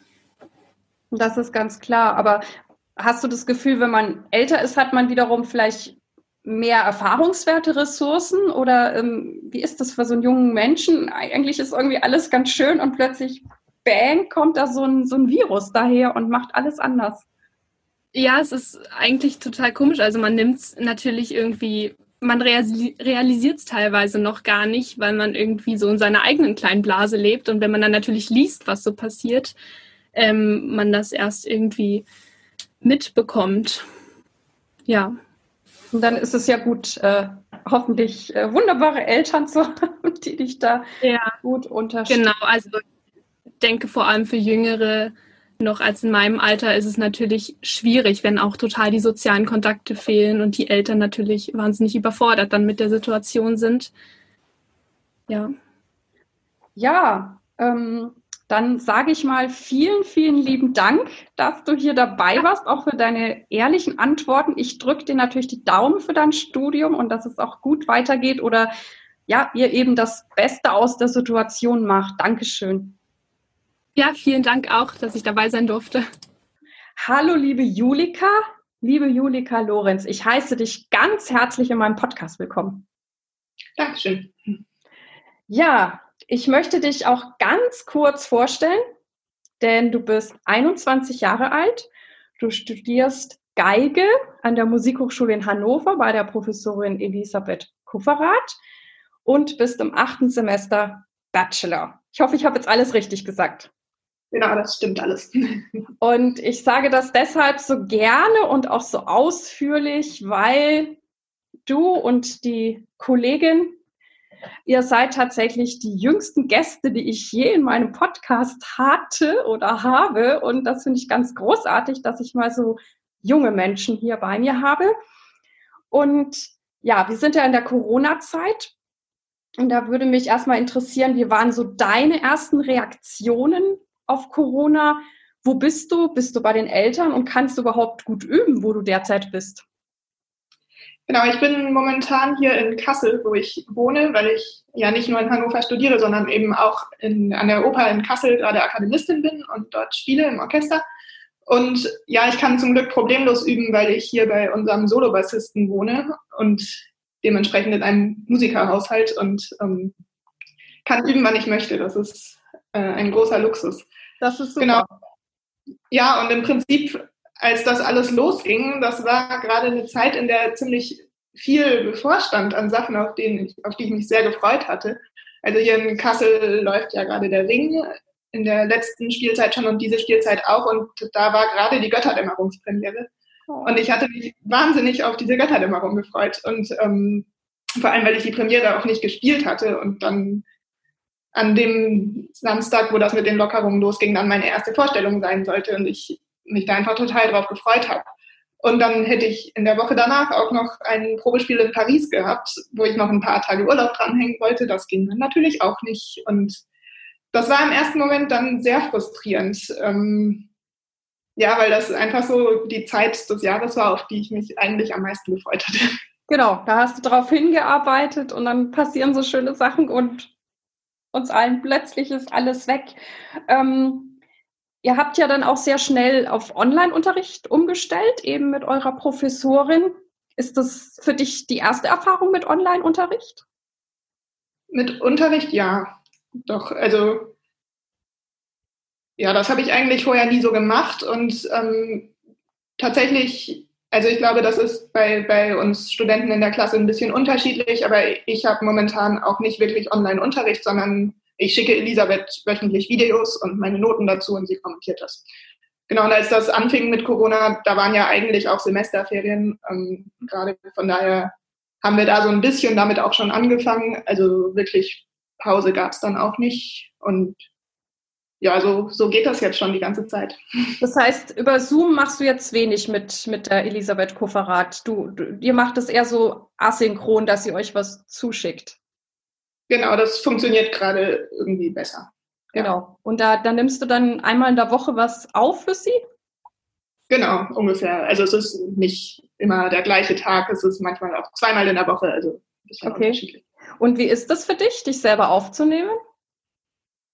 Das ist ganz klar. Aber hast du das Gefühl, wenn man älter ist, hat man wiederum vielleicht mehr erfahrungswerte Ressourcen? Oder ähm, wie ist das für so einen jungen Menschen? Eigentlich ist irgendwie alles ganz schön und plötzlich, bang, kommt da so ein, so ein Virus daher und macht alles anders. Ja, es ist eigentlich total komisch. Also man nimmt es natürlich irgendwie, man realisiert es teilweise noch gar nicht, weil man irgendwie so in seiner eigenen kleinen Blase lebt. Und wenn man dann natürlich liest, was so passiert, ähm, man das erst irgendwie mitbekommt. Ja. Und dann ist es ja gut, äh, hoffentlich äh, wunderbare Eltern zu haben, die dich da ja. gut unterstützen. Genau, also ich denke vor allem für Jüngere noch als in meinem Alter ist es natürlich schwierig, wenn auch total die sozialen Kontakte fehlen und die Eltern natürlich wahnsinnig überfordert dann mit der Situation sind. Ja. Ja, ähm, dann sage ich mal vielen, vielen lieben Dank, dass du hier dabei warst, auch für deine ehrlichen Antworten. Ich drücke dir natürlich die Daumen für dein Studium und dass es auch gut weitergeht oder ja, ihr eben das Beste aus der Situation macht. Dankeschön. Ja, vielen Dank auch, dass ich dabei sein durfte. Hallo, liebe Julika, liebe Julika Lorenz. Ich heiße dich ganz herzlich in meinem Podcast willkommen. Dankeschön. Ja, ich möchte dich auch ganz kurz vorstellen, denn du bist 21 Jahre alt. Du studierst Geige an der Musikhochschule in Hannover bei der Professorin Elisabeth Kufferath und bist im achten Semester Bachelor. Ich hoffe, ich habe jetzt alles richtig gesagt. Genau, das stimmt alles. Und ich sage das deshalb so gerne und auch so ausführlich, weil du und die Kollegin Ihr seid tatsächlich die jüngsten Gäste, die ich je in meinem Podcast hatte oder habe. Und das finde ich ganz großartig, dass ich mal so junge Menschen hier bei mir habe. Und ja, wir sind ja in der Corona-Zeit. Und da würde mich erstmal interessieren, wie waren so deine ersten Reaktionen auf Corona? Wo bist du? Bist du bei den Eltern und kannst du überhaupt gut üben, wo du derzeit bist? Genau, ich bin momentan hier in Kassel, wo ich wohne, weil ich ja nicht nur in Hannover studiere, sondern eben auch in, an der Oper in Kassel gerade Akademistin bin und dort spiele im Orchester. Und ja, ich kann zum Glück problemlos üben, weil ich hier bei unserem Solobassisten wohne und dementsprechend in einem Musikerhaushalt und ähm, kann üben, wann ich möchte. Das ist äh, ein großer Luxus. Das ist super. Genau. Ja, und im Prinzip als das alles losging, das war gerade eine Zeit, in der ziemlich viel bevorstand an Sachen, auf, denen ich, auf die ich mich sehr gefreut hatte. Also hier in Kassel läuft ja gerade der Ring in der letzten Spielzeit schon und diese Spielzeit auch und da war gerade die Götterdämmerungspremiere. Oh. Und ich hatte mich wahnsinnig auf diese Götterdämmerung gefreut und ähm, vor allem, weil ich die Premiere auch nicht gespielt hatte und dann an dem Samstag, wo das mit den Lockerungen losging, dann meine erste Vorstellung sein sollte und ich mich da einfach total drauf gefreut habe. Und dann hätte ich in der Woche danach auch noch ein Probespiel in Paris gehabt, wo ich noch ein paar Tage Urlaub dranhängen wollte. Das ging dann natürlich auch nicht. Und das war im ersten Moment dann sehr frustrierend. Ähm, ja, weil das einfach so die Zeit des Jahres war, auf die ich mich eigentlich am meisten gefreut hatte. Genau, da hast du drauf hingearbeitet und dann passieren so schöne Sachen und uns allen plötzlich ist alles weg. Ähm, Ihr habt ja dann auch sehr schnell auf Online-Unterricht umgestellt, eben mit eurer Professorin. Ist das für dich die erste Erfahrung mit Online-Unterricht? Mit Unterricht ja. Doch, also ja, das habe ich eigentlich vorher nie so gemacht und ähm, tatsächlich, also ich glaube, das ist bei, bei uns Studenten in der Klasse ein bisschen unterschiedlich, aber ich habe momentan auch nicht wirklich Online-Unterricht, sondern ich schicke Elisabeth wöchentlich Videos und meine Noten dazu und sie kommentiert das. Genau, und als das anfing mit Corona, da waren ja eigentlich auch Semesterferien. Ähm, gerade von daher haben wir da so ein bisschen damit auch schon angefangen. Also wirklich Pause gab es dann auch nicht. Und ja, so, so geht das jetzt schon die ganze Zeit. Das heißt, über Zoom machst du jetzt wenig mit, mit der Elisabeth Kofferat. Du, du, ihr macht es eher so asynchron, dass sie euch was zuschickt. Genau, das funktioniert gerade irgendwie besser. Ja. Genau. Und da, da nimmst du dann einmal in der Woche was auf für sie? Genau, ungefähr. Also es ist nicht immer der gleiche Tag, es ist manchmal auch zweimal in der Woche, also ein bisschen okay. unterschiedlich. Und wie ist das für dich, dich selber aufzunehmen?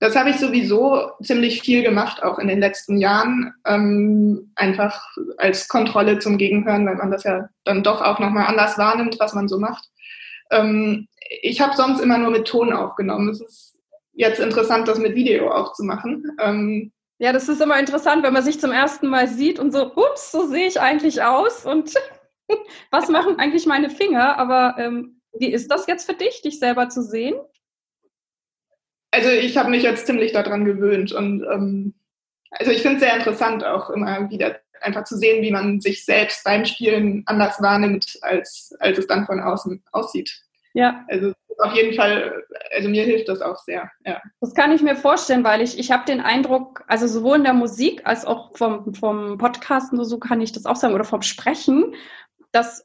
Das habe ich sowieso ziemlich viel gemacht, auch in den letzten Jahren. Ähm, einfach als Kontrolle zum Gegenhören, weil man das ja dann doch auch nochmal anders wahrnimmt, was man so macht. Ähm, ich habe sonst immer nur mit Ton aufgenommen. Es ist jetzt interessant, das mit Video auch zu machen. Ähm, ja, das ist immer interessant, wenn man sich zum ersten Mal sieht und so, ups, so sehe ich eigentlich aus und was machen eigentlich meine Finger? Aber ähm, wie ist das jetzt für dich, dich selber zu sehen? Also ich habe mich jetzt ziemlich daran gewöhnt und ähm, also ich finde es sehr interessant auch immer wieder einfach zu sehen, wie man sich selbst beim Spielen anders wahrnimmt, als, als es dann von außen aussieht. Ja. Also auf jeden Fall, also mir hilft das auch sehr. Ja. Das kann ich mir vorstellen, weil ich, ich habe den Eindruck, also sowohl in der Musik als auch vom, vom Podcasten, so kann ich das auch sagen, oder vom Sprechen, dass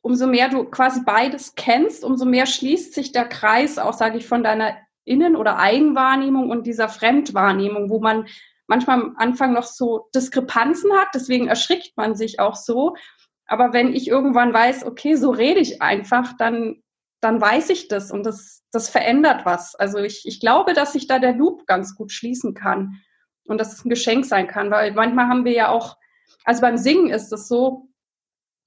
umso mehr du quasi beides kennst, umso mehr schließt sich der Kreis auch, sage ich, von deiner Innen- oder Eigenwahrnehmung und dieser Fremdwahrnehmung, wo man manchmal am Anfang noch so Diskrepanzen hat, deswegen erschrickt man sich auch so. Aber wenn ich irgendwann weiß, okay, so rede ich einfach, dann, dann weiß ich das und das, das verändert was. Also ich, ich glaube, dass sich da der Loop ganz gut schließen kann und dass es ein Geschenk sein kann, weil manchmal haben wir ja auch, also beim Singen ist es so,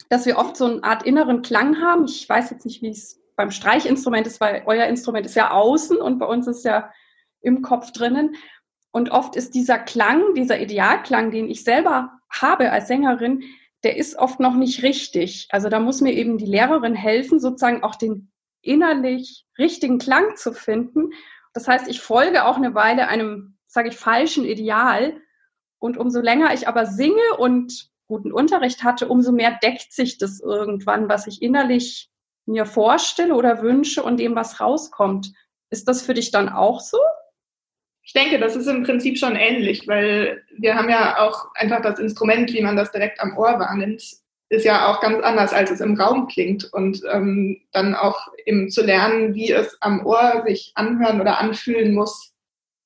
dass wir oft so eine Art inneren Klang haben. Ich weiß jetzt nicht, wie es beim Streichinstrument ist, weil euer Instrument ist ja außen und bei uns ist ja im Kopf drinnen. Und oft ist dieser Klang, dieser Idealklang, den ich selber habe als Sängerin, der ist oft noch nicht richtig. Also da muss mir eben die Lehrerin helfen, sozusagen auch den innerlich richtigen Klang zu finden. Das heißt, ich folge auch eine Weile einem, sage ich, falschen Ideal. Und umso länger ich aber singe und guten Unterricht hatte, umso mehr deckt sich das irgendwann, was ich innerlich mir vorstelle oder wünsche und dem, was rauskommt. Ist das für dich dann auch so? Ich denke, das ist im Prinzip schon ähnlich, weil wir haben ja auch einfach das Instrument, wie man das direkt am Ohr wahrnimmt, ist ja auch ganz anders, als es im Raum klingt. Und ähm, dann auch eben zu lernen, wie es am Ohr sich anhören oder anfühlen muss,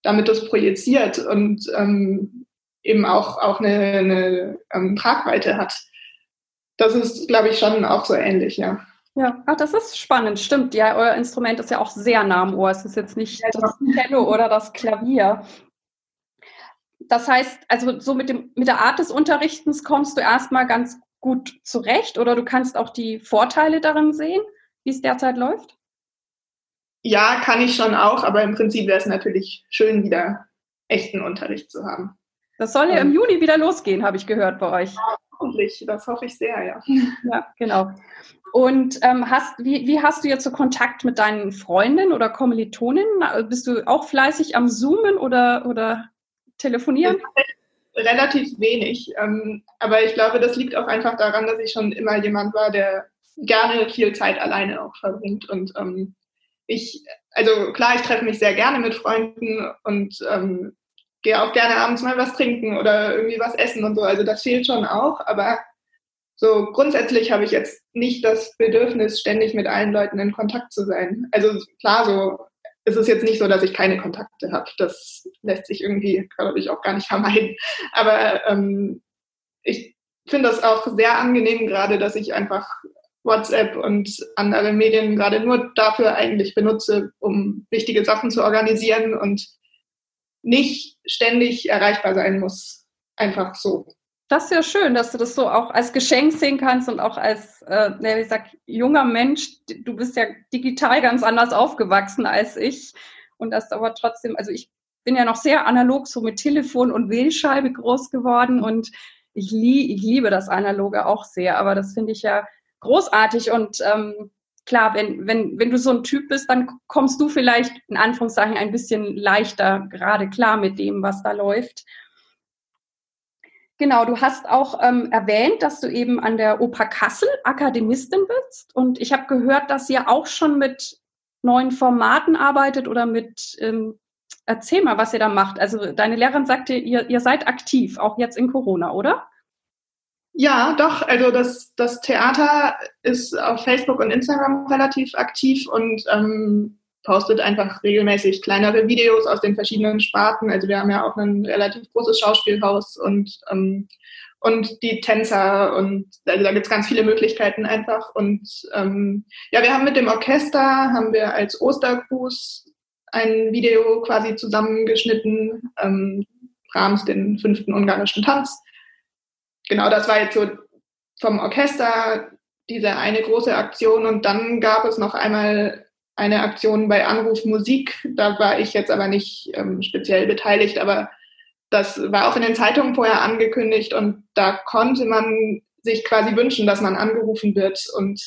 damit es projiziert und ähm, eben auch, auch eine, eine ähm, Tragweite hat. Das ist, glaube ich, schon auch so ähnlich, ja. Ja, ach, das ist spannend, stimmt. Ja, euer Instrument ist ja auch sehr nah am Ohr. Es ist jetzt nicht ja, das Cello oder das Klavier. Das heißt, also so mit, dem, mit der Art des Unterrichtens kommst du erstmal ganz gut zurecht oder du kannst auch die Vorteile darin sehen, wie es derzeit läuft? Ja, kann ich schon auch, aber im Prinzip wäre es natürlich schön, wieder echten Unterricht zu haben. Das soll ja im ähm. Juni wieder losgehen, habe ich gehört bei euch. Ja, hoffentlich, das hoffe ich sehr, ja. Ja, genau. Und ähm, hast, wie, wie hast du jetzt so Kontakt mit deinen Freundinnen oder Kommilitoninnen? Bist du auch fleißig am Zoomen oder, oder telefonieren? Relativ wenig. Ähm, aber ich glaube, das liegt auch einfach daran, dass ich schon immer jemand war, der gerne viel Zeit alleine auch verbringt. Und ähm, ich, also klar, ich treffe mich sehr gerne mit Freunden und ähm, gehe auch gerne abends mal was trinken oder irgendwie was essen und so. Also das fehlt schon auch, aber so grundsätzlich habe ich jetzt nicht das Bedürfnis, ständig mit allen Leuten in Kontakt zu sein. Also klar, so es ist jetzt nicht so, dass ich keine Kontakte habe. Das lässt sich irgendwie, glaube ich, auch gar nicht vermeiden. Aber ähm, ich finde das auch sehr angenehm gerade, dass ich einfach WhatsApp und andere Medien gerade nur dafür eigentlich benutze, um wichtige Sachen zu organisieren und nicht ständig erreichbar sein muss. Einfach so. Das ist ja schön, dass du das so auch als Geschenk sehen kannst und auch als, äh, wie sag, junger Mensch. Du bist ja digital ganz anders aufgewachsen als ich. Und das aber trotzdem, also ich bin ja noch sehr analog so mit Telefon und Wählscheibe groß geworden und ich, lie ich liebe das Analoge auch sehr, aber das finde ich ja großartig und ähm, klar, wenn, wenn, wenn du so ein Typ bist, dann kommst du vielleicht in Anführungszeichen ein bisschen leichter gerade klar mit dem, was da läuft. Genau, du hast auch ähm, erwähnt, dass du eben an der Oper Kassel Akademistin bist. Und ich habe gehört, dass ihr auch schon mit neuen Formaten arbeitet oder mit, ähm, erzähl mal, was ihr da macht. Also deine Lehrerin sagte, ihr, ihr seid aktiv, auch jetzt in Corona, oder? Ja, doch. Also das, das Theater ist auf Facebook und Instagram relativ aktiv und ähm, postet einfach regelmäßig kleinere Videos aus den verschiedenen Sparten. Also wir haben ja auch ein relativ großes Schauspielhaus und, ähm, und die Tänzer und also da gibt es ganz viele Möglichkeiten einfach. Und ähm, ja, wir haben mit dem Orchester, haben wir als Ostergruß ein Video quasi zusammengeschnitten, ähm, Brahms den fünften ungarischen Tanz. Genau, das war jetzt so vom Orchester diese eine große Aktion und dann gab es noch einmal eine Aktion bei Anruf Musik. Da war ich jetzt aber nicht ähm, speziell beteiligt, aber das war auch in den Zeitungen vorher angekündigt und da konnte man sich quasi wünschen, dass man angerufen wird und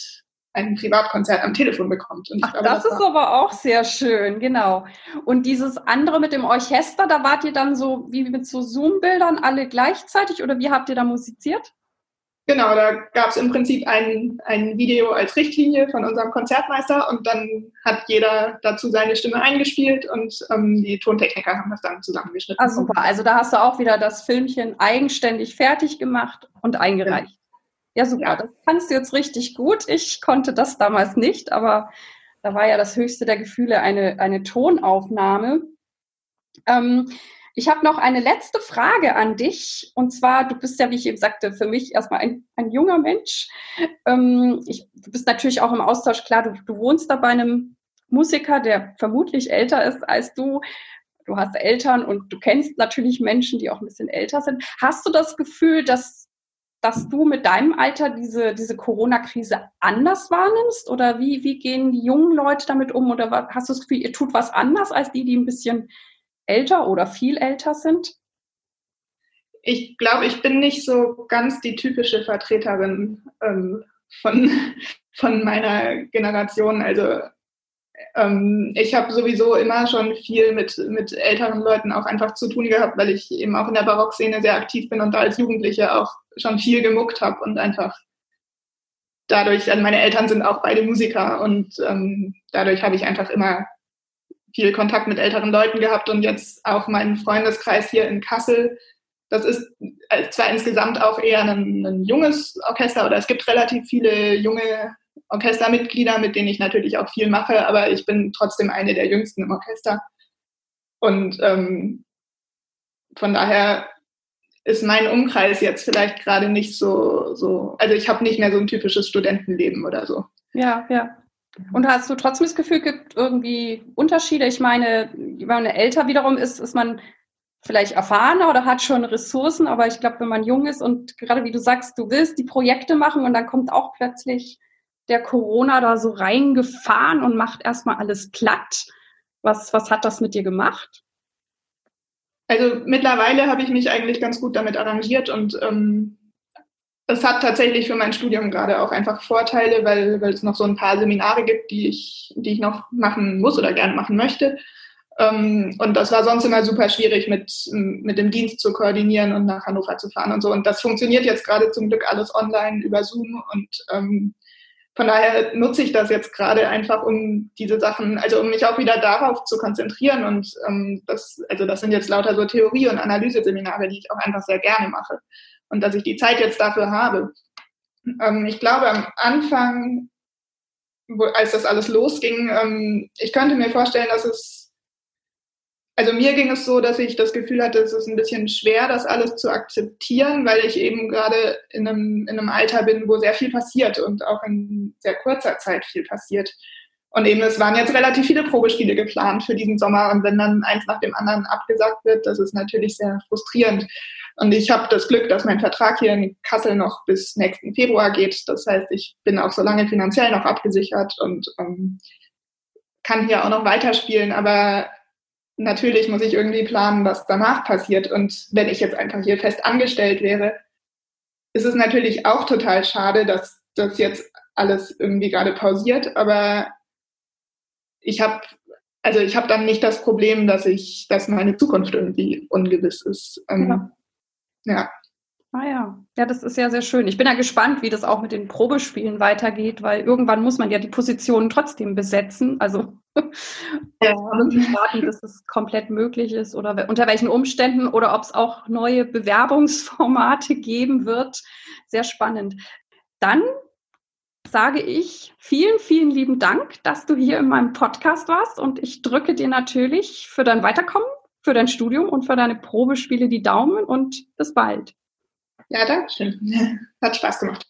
ein Privatkonzert am Telefon bekommt. Ach, glaube, das, das ist aber auch sehr schön, genau. Und dieses andere mit dem Orchester, da wart ihr dann so wie mit so Zoom-Bildern alle gleichzeitig oder wie habt ihr da musiziert? Genau, da gab es im Prinzip ein, ein Video als Richtlinie von unserem Konzertmeister und dann hat jeder dazu seine Stimme eingespielt und ähm, die Tontechniker haben das dann zusammengeschnitten. Ah, super. Also da hast du auch wieder das Filmchen eigenständig fertig gemacht und eingereicht. Ja, super. Ja. Das kannst du jetzt richtig gut. Ich konnte das damals nicht, aber da war ja das höchste der Gefühle eine, eine Tonaufnahme. Ähm, ich habe noch eine letzte Frage an dich. Und zwar, du bist ja, wie ich eben sagte, für mich erstmal ein, ein junger Mensch. Ähm, ich, du bist natürlich auch im Austausch, klar, du, du wohnst da bei einem Musiker, der vermutlich älter ist als du. Du hast Eltern und du kennst natürlich Menschen, die auch ein bisschen älter sind. Hast du das Gefühl, dass, dass du mit deinem Alter diese, diese Corona-Krise anders wahrnimmst? Oder wie, wie gehen die jungen Leute damit um? Oder hast du das Gefühl, ihr tut was anders als die, die ein bisschen älter oder viel älter sind? Ich glaube, ich bin nicht so ganz die typische Vertreterin ähm, von, von meiner Generation. Also ähm, ich habe sowieso immer schon viel mit, mit älteren Leuten auch einfach zu tun gehabt, weil ich eben auch in der Barockszene sehr aktiv bin und da als Jugendliche auch schon viel gemuckt habe und einfach dadurch, also meine Eltern sind auch beide Musiker und ähm, dadurch habe ich einfach immer viel Kontakt mit älteren Leuten gehabt und jetzt auch meinen Freundeskreis hier in Kassel. Das ist äh, zwar insgesamt auch eher ein, ein junges Orchester oder es gibt relativ viele junge Orchestermitglieder, mit denen ich natürlich auch viel mache, aber ich bin trotzdem eine der jüngsten im Orchester. Und ähm, von daher ist mein Umkreis jetzt vielleicht gerade nicht so, so, also ich habe nicht mehr so ein typisches Studentenleben oder so. Ja, ja. Und hast du trotzdem das Gefühl, gibt irgendwie Unterschiede? Ich meine, wenn man älter wiederum ist, ist man vielleicht erfahrener oder hat schon Ressourcen, aber ich glaube, wenn man jung ist und gerade wie du sagst, du willst die Projekte machen und dann kommt auch plötzlich der Corona da so reingefahren und macht erstmal alles platt. Was, was hat das mit dir gemacht? Also mittlerweile habe ich mich eigentlich ganz gut damit arrangiert und ähm, es hat tatsächlich für mein Studium gerade auch einfach Vorteile, weil, weil es noch so ein paar Seminare gibt, die ich, die ich noch machen muss oder gerne machen möchte. Ähm, und das war sonst immer super schwierig, mit, mit dem Dienst zu koordinieren und nach Hannover zu fahren und so. Und das funktioniert jetzt gerade zum Glück alles online über Zoom. Und ähm, von daher nutze ich das jetzt gerade einfach, um diese Sachen, also um mich auch wieder darauf zu konzentrieren. Und ähm, das, also das sind jetzt lauter so Theorie- und Analyseseminare, die ich auch einfach sehr gerne mache und dass ich die Zeit jetzt dafür habe. Ähm, ich glaube, am Anfang, wo, als das alles losging, ähm, ich könnte mir vorstellen, dass es, also mir ging es so, dass ich das Gefühl hatte, es ist ein bisschen schwer, das alles zu akzeptieren, weil ich eben gerade in einem, in einem Alter bin, wo sehr viel passiert und auch in sehr kurzer Zeit viel passiert. Und eben, es waren jetzt relativ viele Probespiele geplant für diesen Sommer. Und wenn dann eins nach dem anderen abgesagt wird, das ist natürlich sehr frustrierend. Und ich habe das Glück, dass mein Vertrag hier in Kassel noch bis nächsten Februar geht. Das heißt, ich bin auch so lange finanziell noch abgesichert und ähm, kann hier auch noch weiterspielen. Aber natürlich muss ich irgendwie planen, was danach passiert. Und wenn ich jetzt einfach hier fest angestellt wäre, ist es natürlich auch total schade, dass das jetzt alles irgendwie gerade pausiert. Aber ich habe also ich habe dann nicht das Problem, dass ich, dass meine Zukunft irgendwie ungewiss ist. Ähm, ja. Ja. Ah ja, ja, das ist ja sehr schön. Ich bin ja gespannt, wie das auch mit den Probespielen weitergeht, weil irgendwann muss man ja die Positionen trotzdem besetzen. Also ja. warten, dass es komplett möglich ist oder unter welchen Umständen oder ob es auch neue Bewerbungsformate geben wird. Sehr spannend. Dann sage ich vielen, vielen lieben Dank, dass du hier in meinem Podcast warst und ich drücke dir natürlich für dein Weiterkommen, für dein Studium und für deine Probespiele die Daumen und bis bald. Ja, danke schön. Hat Spaß gemacht.